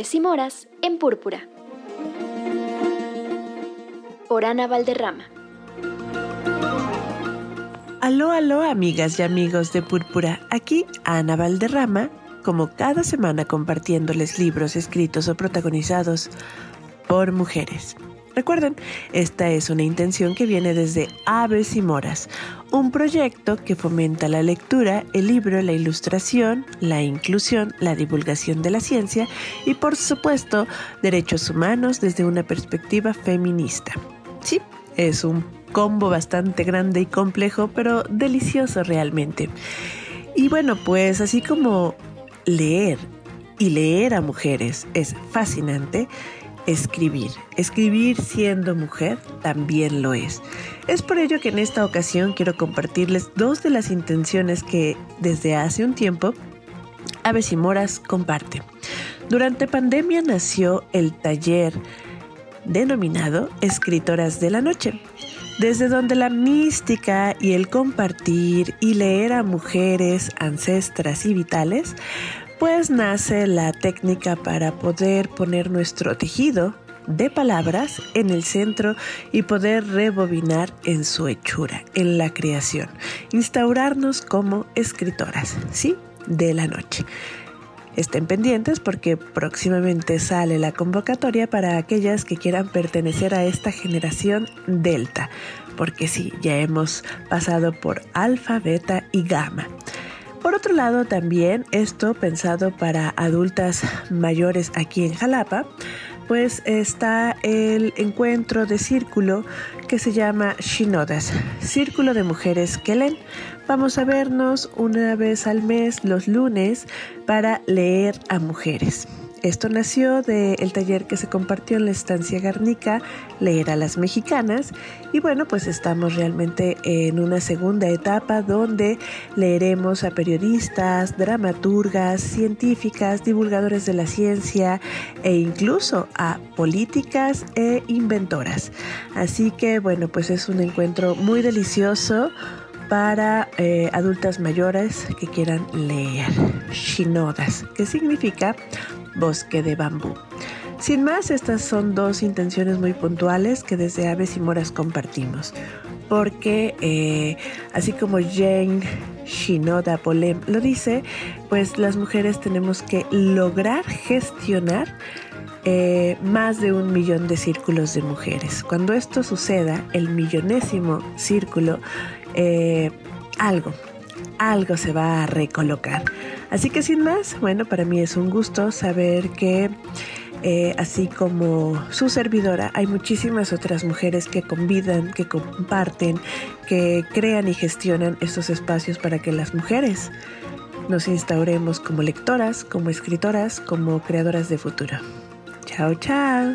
Y Moras en Púrpura. Por Ana Valderrama. Aló, aló, amigas y amigos de Púrpura. Aquí Ana Valderrama, como cada semana compartiéndoles libros escritos o protagonizados por mujeres. Recuerden, esta es una intención que viene desde Aves y Moras, un proyecto que fomenta la lectura, el libro, la ilustración, la inclusión, la divulgación de la ciencia y por supuesto derechos humanos desde una perspectiva feminista. Sí, es un combo bastante grande y complejo, pero delicioso realmente. Y bueno, pues así como leer y leer a mujeres es fascinante, escribir. Escribir siendo mujer también lo es. Es por ello que en esta ocasión quiero compartirles dos de las intenciones que desde hace un tiempo Aves y Moras comparte. Durante pandemia nació el taller denominado Escritoras de la Noche, desde donde la mística y el compartir y leer a mujeres, ancestras y vitales pues nace la técnica para poder poner nuestro tejido de palabras en el centro y poder rebobinar en su hechura, en la creación, instaurarnos como escritoras, ¿sí? De la noche. Estén pendientes porque próximamente sale la convocatoria para aquellas que quieran pertenecer a esta generación Delta, porque sí, ya hemos pasado por alfa, beta y gamma. Por otro lado, también esto pensado para adultas mayores aquí en Jalapa, pues está el encuentro de círculo que se llama Shinodas, Círculo de Mujeres que leen. Vamos a vernos una vez al mes los lunes para leer a mujeres. Esto nació del taller que se compartió en la estancia Garnica, Leer a las Mexicanas. Y bueno, pues estamos realmente en una segunda etapa donde leeremos a periodistas, dramaturgas, científicas, divulgadores de la ciencia e incluso a políticas e inventoras. Así que bueno, pues es un encuentro muy delicioso para eh, adultas mayores que quieran leer. Shinodas, que significa bosque de bambú. Sin más, estas son dos intenciones muy puntuales que desde Aves y Moras compartimos, porque eh, así como Jane Shinoda Polem lo dice, pues las mujeres tenemos que lograr gestionar eh, más de un millón de círculos de mujeres. Cuando esto suceda, el millonésimo círculo, eh, algo, algo se va a recolocar. Así que sin más, bueno, para mí es un gusto saber que eh, así como su servidora, hay muchísimas otras mujeres que convidan, que comparten, que crean y gestionan estos espacios para que las mujeres nos instauremos como lectoras, como escritoras, como creadoras de futuro. Chao, chao.